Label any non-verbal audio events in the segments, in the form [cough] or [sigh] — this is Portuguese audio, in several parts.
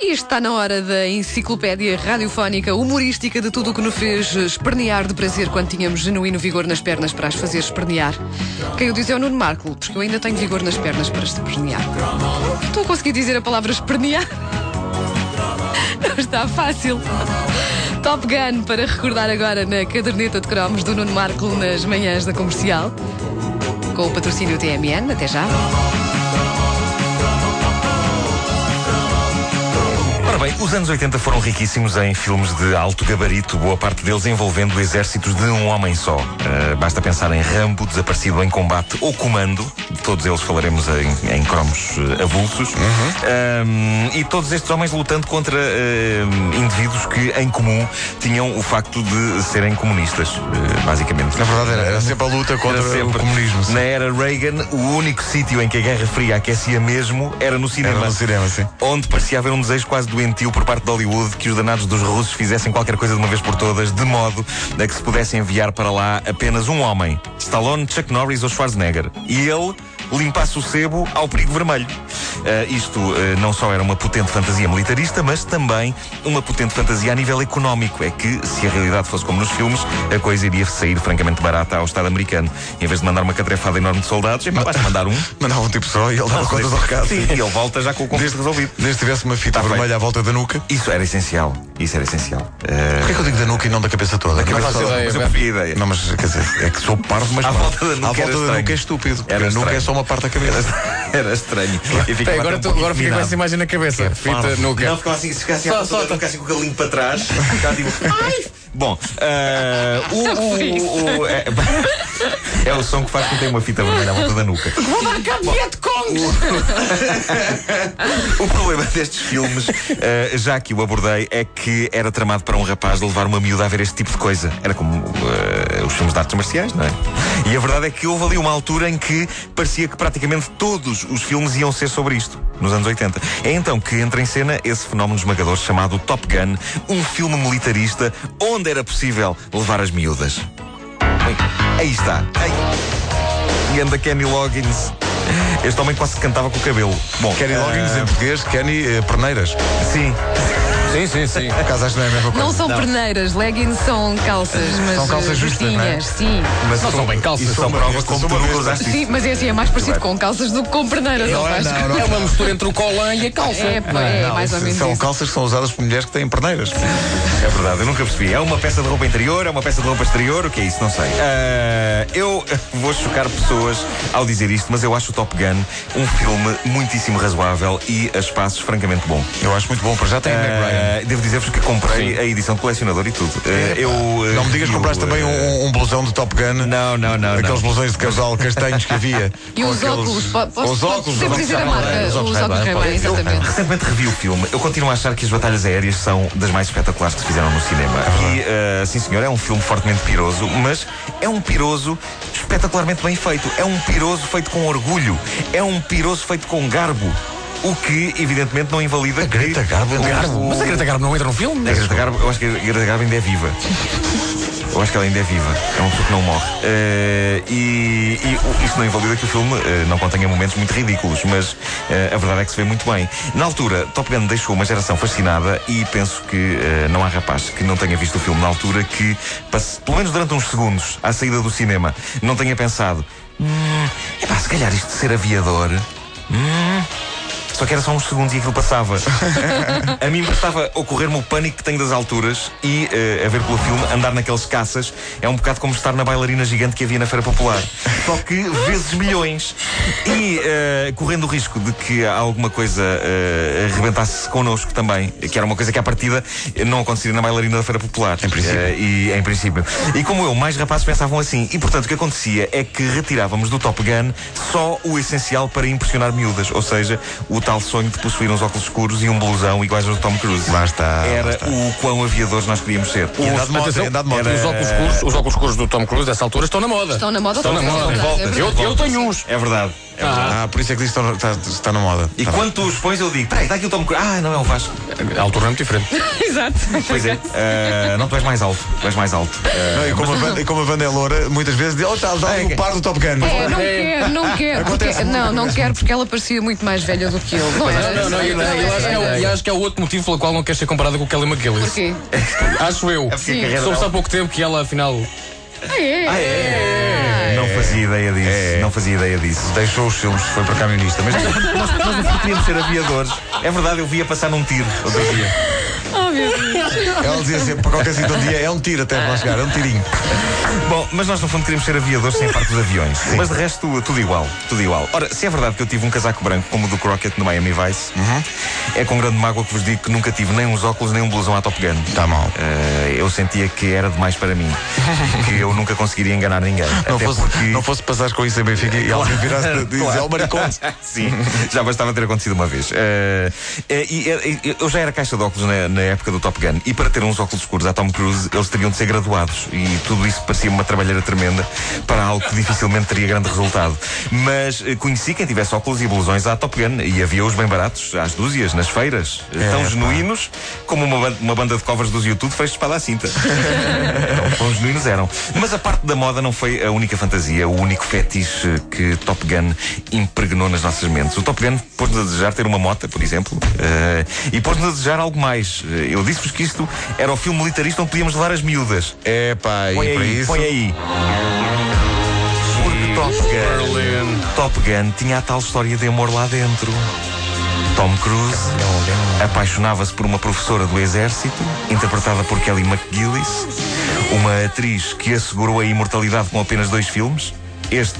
E está na hora da enciclopédia radiofónica humorística de tudo o que nos fez espernear de prazer quando tínhamos genuíno vigor nas pernas para as fazer espernear. Quem o diz é o Nuno Marco, porque eu ainda tenho vigor nas pernas para espernear. Estou a conseguir dizer a palavra espernear? Não está fácil. Top Gun para recordar agora na caderneta de cromos do Nuno Marco nas manhãs da comercial. Com o patrocínio TMN, até já. Ora bem, os anos 80 foram riquíssimos em filmes de alto gabarito, boa parte deles envolvendo exércitos de um homem só. Uh, basta pensar em Rambo, Desaparecido em Combate ou Comando, de todos eles falaremos em, em cromos uh, avulsos. Uhum. e todos estes homens lutando contra uh, indivíduos que, em comum, tinham o facto de serem comunistas, basicamente. Na verdade, era, era, sempre a luta contra sempre, o comunismo. Sim. Na era Reagan, o único sítio em que a Guerra Fria aquecia mesmo era no cinema. Era no cinema, sim. Onde parecia haver um desejo quase doente doentio por parte de Hollywood que os danados dos russos fizessem qualquer coisa de uma vez por todas, de modo a que se pudesse enviar para lá apenas um homem: Stallone, Chuck Norris ou Schwarzenegger. E ele limpasse o sebo ao perigo vermelho. Uh, isto uh, não só era uma potente fantasia militarista, mas também uma potente fantasia a nível económico. É que, se a realidade fosse como nos filmes, a coisa iria sair francamente barata ao Estado americano. Em vez de mandar uma catrefada enorme de soldados, é basta mandar um. [laughs] Mandava um tipo só e ele dava conta do recado. Sim, e ele volta já com o conflito resolvido. Desde tivesse uma fita tá vermelha à volta da nuca. Isso era essencial. Isso era essencial. Uh... Porquê que eu digo da nuca e não da cabeça toda? Da cabeça toda. Ideia, mas eu preferia ideia. Não, mas quer dizer, é que sou parvo, mas [laughs] à volta da nuca, à volta da nuca é estúpido. Era a nuca é só uma parte da cabeça. [laughs] Era estranho. Tem, agora tu, agora fica com essa imagem na cabeça. Fita nuca. Não, ficava assim, se ficasse assim, só, só, assim com o galinho para trás. [laughs] Ficava tipo. Ai! Bom, uh, o, o, o, é, é, o som que faz quando tem uma fita vermelha à volta da nuca. Vou dar cabo o, [laughs] o problema destes filmes, uh, já que o abordei, é que era tramado para um rapaz de levar uma miúda a ver este tipo de coisa. Era como uh, os filmes de artes marciais, não é? E a verdade é que houve ali uma altura em que parecia que praticamente todos os filmes iam ser sobre isto, nos anos 80. É então que entra em cena esse fenómeno esmagador chamado Top Gun, um filme militarista onde era possível levar as miúdas. Aí está. Aí. E anda Kenny Loggins. Este homem quase cantava com o cabelo. Bom, Kenny Loggins uh... em português, Kenny uh, Perneiras. Sim. Sim, sim, sim. Que não é a mesma coisa. Não são não. perneiras, leggings são calças, mas. São calças justas, não é? sim. Mas não são bem calças. São prova como tu nunca usaste Sim, mas é assim, é mais parecido com calças do que com perneiras, não, não, não, não, É [laughs] uma mistura entre o colan e a calça. É, é, é mais ou menos São calças que são usadas por mulheres que têm perneiras. É verdade, eu nunca percebi. É uma peça de roupa interior, é uma peça de roupa exterior, o que é isso? Não sei. Uh, eu [laughs] vou chocar pessoas ao dizer isto, mas eu acho o Top Gun um filme muitíssimo razoável e a espaços francamente bom. Eu acho muito bom, para já tem uh, Devo dizer-vos que comprei Sim. a edição de colecionador e tudo. É, eu, não me digas que compraste também um, um, blusão de Top Gun. Não, não, não. Aqueles não. blusões de casal castanhos que havia. [laughs] E os aqueles... óculos. Posso, os óculos. Sempre dizer a marca. Os óculos Ray-Ban, exatamente. Recentemente revi o filme. Eu continuo a achar que as batalhas aéreas são das mais espetaculares que se fizeram no cinema. E, uh, sim senhor, é um filme fortemente piroso, mas é um piroso espetacularmente bem feito. É um piroso feito com orgulho. É um piroso feito com garbo. O que, evidentemente, não invalida a Greta Garbo, o Garbo. Mas a Greta Garbo não entra no filme? A Greta Garbo, eu acho que a Greta Garbo ainda é viva. Eu acho que ela ainda é viva. É uma pessoa que não morre. Uh, e, e isso não invalida que o filme uh, não contenha momentos muito ridículos, mas uh, a verdade é que se vê muito bem. Na altura, Top Gun deixou uma geração fascinada e penso que não há rapaz que não tenha visto o filme na altura que, passe, pelo menos durante uns segundos, à saída do cinema, não tenha pensado: hum, é pá, se calhar isto de ser aviador. Hum, só que era só uns segundos e aquilo passava. [laughs] a mim bastava ocorrer-me o pânico que tenho das alturas e, uh, a ver pelo filme, andar naqueles caças é um bocado como estar na bailarina gigante que havia na Feira Popular. Só que vezes milhões. E uh, correndo o risco de que alguma coisa uh, arrebentasse connosco também, que era uma coisa que à partida não aconteceria na bailarina da Feira Popular. Em princípio. Uh, e, em princípio. E como eu, mais rapazes pensavam assim. E portanto o que acontecia é que retirávamos do Top Gun só o essencial para impressionar miúdas, ou seja, o tal sonho de possuir uns óculos escuros e um blusão iguais aos do Tom Cruise. Lá está. Era lá está. o quão aviadores nós queríamos ser. E de de moto. Era... Os, óculos escuros, os óculos escuros do Tom Cruise, nessa altura, estão na moda. Estão na moda, estão na moda. Volta, eu, eu tenho uns. É verdade. Ah, por isso é que diz que está, está, está na moda. E Tá quando tu os pões, eu digo: peraí, está aqui o Tom Cruise. Ah, não é o Vasco. A altura é muito diferente. [laughs] Exato. Pois é. Ah, não, tu és mais alto. Tu és mais alto. Ah, Não, e, como a banda, e como a banda é loura, muitas vezes diz, oh, está, está ali o par do Top Gun. É, não quer, não quer. [laughs] Porque, não, não quer porque ela parecia muito mais velha do que ele. Não era? Não, não, e, acho que é o- é outro motivo pelo qual não quer ser comparada com o Kelly McGillis. Porquê? Acho eu. a carreira Soube-se há pouco tempo que ela, afinal. Ah, é? Não fazia ideia disso. É. Não fazia ideia disso. Deixou os filmes, foi para camionista. Mas Nós, nós no fundo queríamos ser aviadores. É verdade, eu via passar num tiro outro dia. Oh, ela dizia sempre para qualquer sítio um dia é um tiro até lá chegar, é um tirinho. Bom, mas nós no fundo queríamos ser aviadores sem parte dos aviões. Mas de resto, tudo igual. Tudo igual. Ora, se é verdade que eu tive um casaco branco como o do Crockett no Miami Vice, é com grande mágoa que vos digo que nunca tive nem uns óculos nem um blusão à Top Gun. Está mal. Eh, eu sentia que era demais para mim. [laughs] que eu nunca conseguiria enganar ninguém. Não Até fosse, porque. não fosse passares com isso em Benfica e alguém virasse [laughs] e dizer, Claro. é o maricón. [laughs] Sim, já bastava ter acontecido uma vez. Eh, e, eu já era caixa de óculos na, na época do Top Gun e para ter uns óculos escuros à Tom Cruise eles teriam de ser graduados e tudo isso parecia uma trabalheira tremenda para algo que dificilmente teria grande resultado. Mas eh, conheci quem tivesse óculos e blusões à Top Gun e havia-os bem baratos, às dúzias, nas feiras, eh, tão pá. genuínos como uma, ban- uma banda de covers dos YouTube fez de espada à cinta. [laughs] Eram Tão genuínos eram. Mas a parte da moda não foi a única fantasia, o único fetiche que Top Gun impregnou nas nossas mentes. O Top Gun pôs-nos a desejar ter uma moto, por exemplo, eh, e pôs-nos a desejar algo mais. Eu disse-vos que isto era o filme militarista onde podíamos levar as miúdas. É pá, e Põe para aí, isso. põe aí. Porque Top Gun, Top Gun tinha a tal história de amor lá dentro. Tom Cruise apaixonava-se por uma professora do exército, interpretada por Kelly McGillis, uma atriz que assegurou a imortalidade com apenas dois filmes, este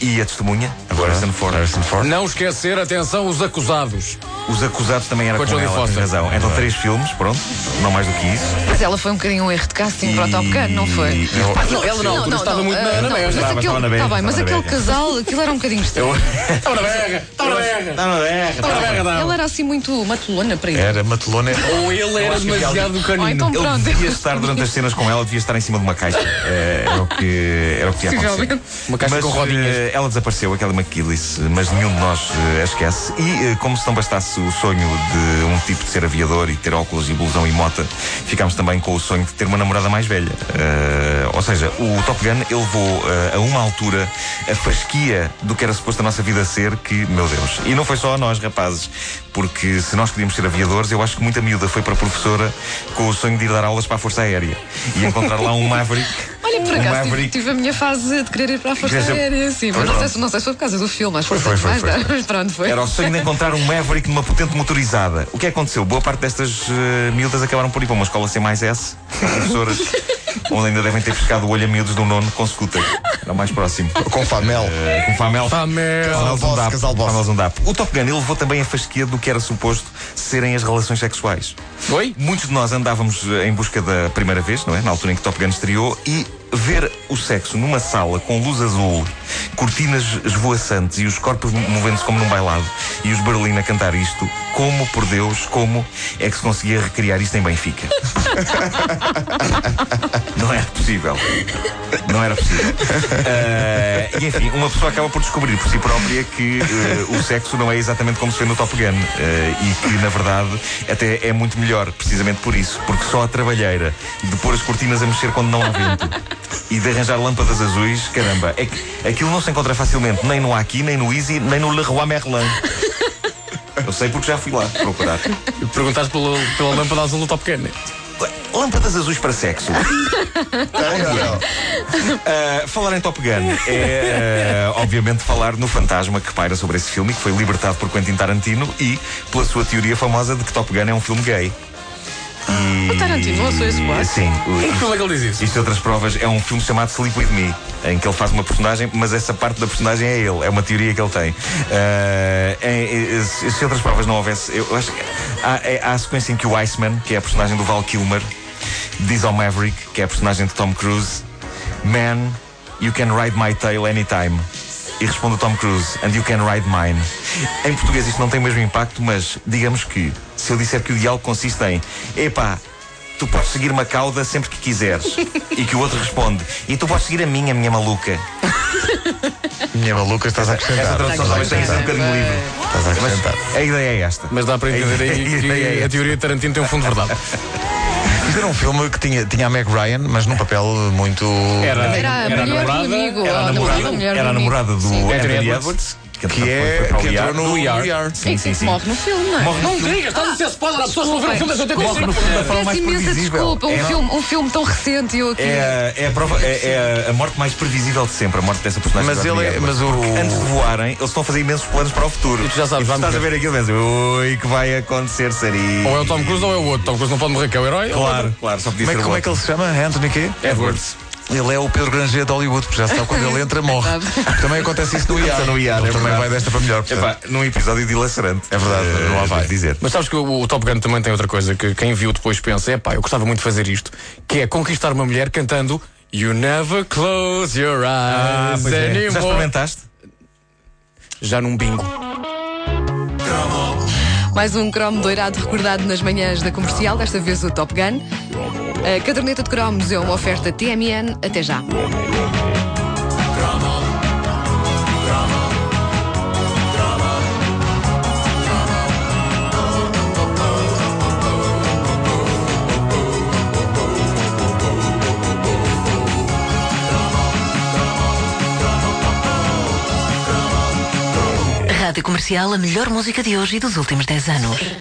e a testemunha, Harrison Ford. Harrison Ford. Não esquecer, atenção, os acusados. Os acusados também era Com com, ela, Foster. razão. Então três filmes, pronto, não mais do que isso. Mas ela foi um bocadinho um erro de casting para o Top Gun, não foi? E- Ah, não, ela na altura estava muito na, na não, berra. mas Estava, aquele, estava na berra, tá bem, mas estava aquele berra. casal, aquilo era um bocadinho [laughs] estranho. Estava na berra, estava na berra. Está na berra, Estava na berra, Ela não. era assim muito matulona para ele. Era Matelona. Ou ele era demasiado Ou canino. então Ele devia estar durante as cenas com ela, devia estar em cima de uma caixa. Eh, Era o que, era o que. Possivelmente. Uma caixa mas, com rodinhas. eh, ela desapareceu, aquela McKillis, mas nenhum de nós eh, a esquece. E eh, como se não bastasse o sonho de um tipo de ser aviador e ter óculos e blusão e mota, ficámos também com o sonho de ter uma namorada mais velha. Eh, ou seja, o Top Gun ele levou eh, a uma altura a fasquia do que era suposto a nossa vida ser, que, meu Deus. E não foi só a nós, rapazes, porque se nós queríamos ser aviadores, eu acho que muita miúda foi para a professora com o sonho de ir dar aulas para a Força Aérea e encontrar lá um Maverick. Olha, por um acaso tive, tive a minha fase de querer ir para a Força Aérea, sim, mas não sei, se, não sei se foi por causa do filme, acho que Foi, foi, mais foi, [laughs] pronto, foi. Era o sonho de encontrar um Maverick numa potente motorizada. O que aconteceu? Boa parte destas eh, miúdas acabaram por ir para uma escola C mais S, professoras, [laughs] onde ainda devem ter pescado o olho a miúdos do nono com scooter. Era o mais próximo. Com Famel. Eh, com Famel. Famel. Casal boss, casal boss. O Top Gun ele levou também a fasquia do que era suposto serem as relações sexuais. Foi? Muitos de nós andávamos eh, em busca da primeira vez, não é? Na altura em que Top Gun estreou e ver o sexo numa sala com luz azul, cortinas esvoaçantes e os corpos mo- movendo-se como num bailado e os Berlim a cantar isto, como, por Deus, como é que se conseguia recriar isto em Benfica? [laughs] Não era possível. Não era possível. Eh, e enfim, uma pessoa acaba por descobrir por si própria que eh, o sexo não é exatamente como se vê no Top Gun eh, e que, na verdade, até é muito melhor, precisamente por isso, porque só a trabalheira de pôr as cortinas a mexer quando não há vento e de arranjar lâmpadas azuis, caramba, é que aquilo não se encontra facilmente nem no Aqui, nem no Easy, nem no Leroy Merlin. Eu sei porque já fui lá procurar. [laughs] Perguntaste pela, pela lâmpada azul do Top Gun. Lâmpadas azuis para sexo. [laughs] Uh, falar em Top Gun é, uh, obviamente, falar no fantasma que paira sobre esse filme, que foi libertado por Quentin Tarantino e pela sua teoria famosa de que Top Gun é um filme gay. E... O Tarantino lançou esse boato? Sim. o- Em que filme é que ele diz isso? isto, outras provas, é um filme chamado Sleep With Me, em que ele faz uma personagem, mas essa parte da personagem é ele, é uma teoria que ele tem. Uh, em- em- se outras provas não houvesse, eu acho que há, é- há a sequência em que o Iceman, que é a personagem do Val Kilmer, diz ao Maverick, que é a personagem de Tom Cruise, Man, you can ride my tail anytime. E responde o Tom Cruise, and you can ride mine. Em português isto não tem o mesmo impacto, mas digamos que, se eu disser que o diálogo consiste em epá, tu podes seguir uma cauda sempre que quiseres. e que o outro responde, e tu podes seguir a minha, minha maluca. Minha maluca, estás a acrescentar. Essa tradução talvez tenha sido um bocadinho livre. Estás a acrescentar. A ideia é esta. Mas dá para entender aí A ideia é que a teoria de Tarantino tem um fundo de verdade. [laughs] Isto era um filme que tinha, tinha a Meg Ryan, mas num papel muito. Era, Era a era a mulher do namorada, amigo. Era a namorada, era a namorada do Anthony Edwards, que, Que é. para o Que entrou no no. ER. É que se morre no filme, não é? Morre no Não digas, estás a ser spoiler, as pessoas vão ver um filme de 85. Morre no filme da forma mais Peço imensa previsível. desculpa, um, É, filme, um filme tão recente e eu aqui. É, é, a prova, é, é a morte mais previsível de sempre, a morte dessa personagem. Mas ele é- mas o- antes de voarem, eles estão a fazer imensos planos para o futuro. E tu já sabes, tu vai estás a ver aquilo e dizes, oi, que vai acontecer, Sari. Ou é o Tom Cruise ou é o outro. Tom Cruise não pode morrer, que é o herói. o Claro, claro, só podia Como é, ser que- o como é que ele se chama? Anthony quê? Edwards. Ele é o Pedro Granger de Hollywood, porque já sabe quando ele entra, [laughs] morre. Também acontece isso no IAR. no IAR, Ele é também verdade. vai desta para melhor. Epá, num episódio dilacerante. É verdade, Eh, não há vai. dizer. Mas sabes que o, o Top Gun também tem outra coisa que quem viu depois pensa: é pá, eu gostava muito de fazer isto, que é conquistar uma mulher cantando You never close your Ah, eyes é. anymore. Já experimentaste? Já num bingo. Mais um cromo doirado recordado nas manhãs da comercial, desta vez o Top Gun. A caderneta de cromos é uma oferta TMN. Até já. Rádio Comercial, a melhor música de hoje e dos últimos 10 anos.